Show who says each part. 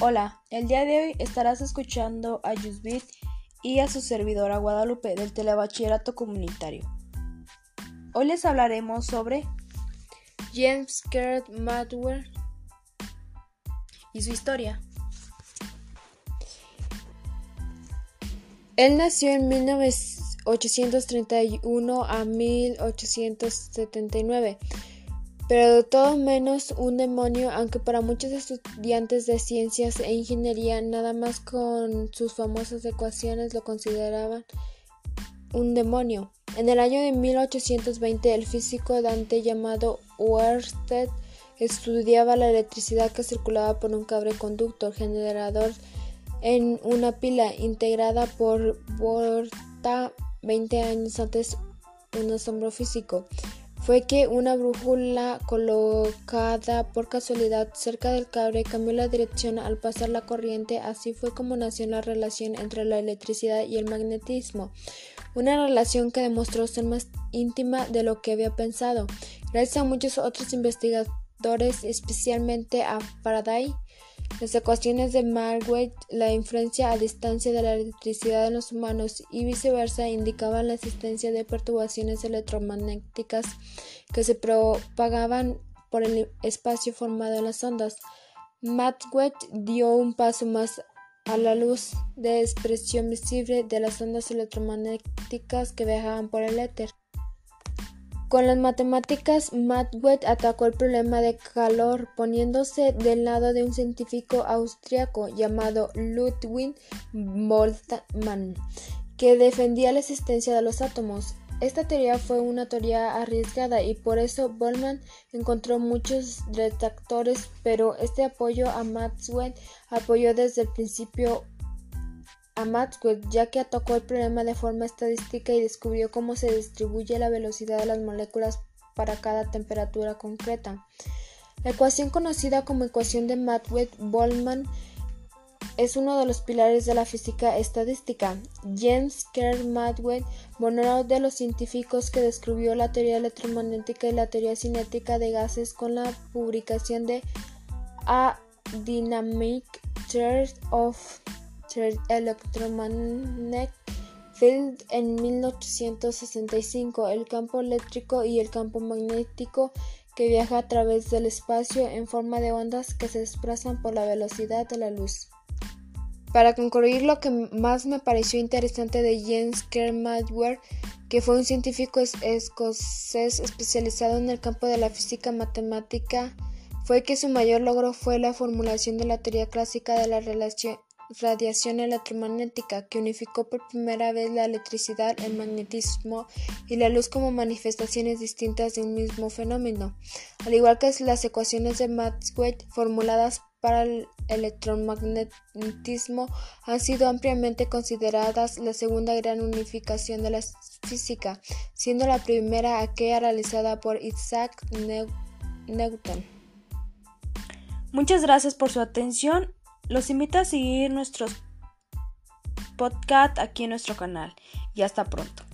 Speaker 1: Hola, el día de hoy estarás escuchando a Yusbit y a su servidora Guadalupe del Telebachillerato Comunitario. Hoy les hablaremos sobre James Kurt Madwell y su historia. Él nació en 1831 a 1879 pero de todo menos un demonio, aunque para muchos estudiantes de ciencias e ingeniería nada más con sus famosas ecuaciones lo consideraban un demonio. En el año de 1820 el físico Dante llamado Oersted estudiaba la electricidad que circulaba por un cable conductor generador en una pila integrada por Volta 20 años antes un asombro físico fue que una brújula colocada por casualidad cerca del cable cambió la dirección al pasar la corriente. Así fue como nació la relación entre la electricidad y el magnetismo, una relación que demostró ser más íntima de lo que había pensado. Gracias a muchos otros investigadores, especialmente a Faraday, las ecuaciones de Margaret, la influencia a distancia de la electricidad en los humanos y viceversa indicaban la existencia de perturbaciones electromagnéticas que se propagaban por el espacio formado en las ondas. Maxwell dio un paso más a la luz de expresión visible de las ondas electromagnéticas que viajaban por el éter. Con las matemáticas, Maxwell atacó el problema de calor poniéndose del lado de un científico austriaco llamado Ludwig Boltzmann, que defendía la existencia de los átomos. Esta teoría fue una teoría arriesgada y por eso Boltzmann encontró muchos detractores, pero este apoyo a Maxwell apoyó desde el principio a ya que atacó el problema de forma estadística y descubrió cómo se distribuye la velocidad de las moléculas para cada temperatura concreta. La ecuación conocida como ecuación de Maxwell-Boltzmann es uno de los pilares de la física estadística. James Kerr Maxwell, uno de los científicos que descubrió la teoría electromagnética y la teoría cinética de gases con la publicación de A Dynamic Theory of Electromagnetic Field en 1865, el campo eléctrico y el campo magnético que viaja a través del espacio en forma de ondas que se desplazan por la velocidad de la luz. Para concluir, lo que más me pareció interesante de James Kerr que fue un científico escocés especializado en el campo de la física matemática, fue que su mayor logro fue la formulación de la teoría clásica de la relación radiación electromagnética, que unificó por primera vez la electricidad, el magnetismo y la luz como manifestaciones distintas de un mismo fenómeno, al igual que las ecuaciones de Maxwell formuladas para el electromagnetismo han sido ampliamente consideradas la segunda gran unificación de la física, siendo la primera aquella realizada por Isaac Newton. Muchas gracias por su atención los invito a seguir nuestros podcasts aquí en nuestro canal y hasta pronto.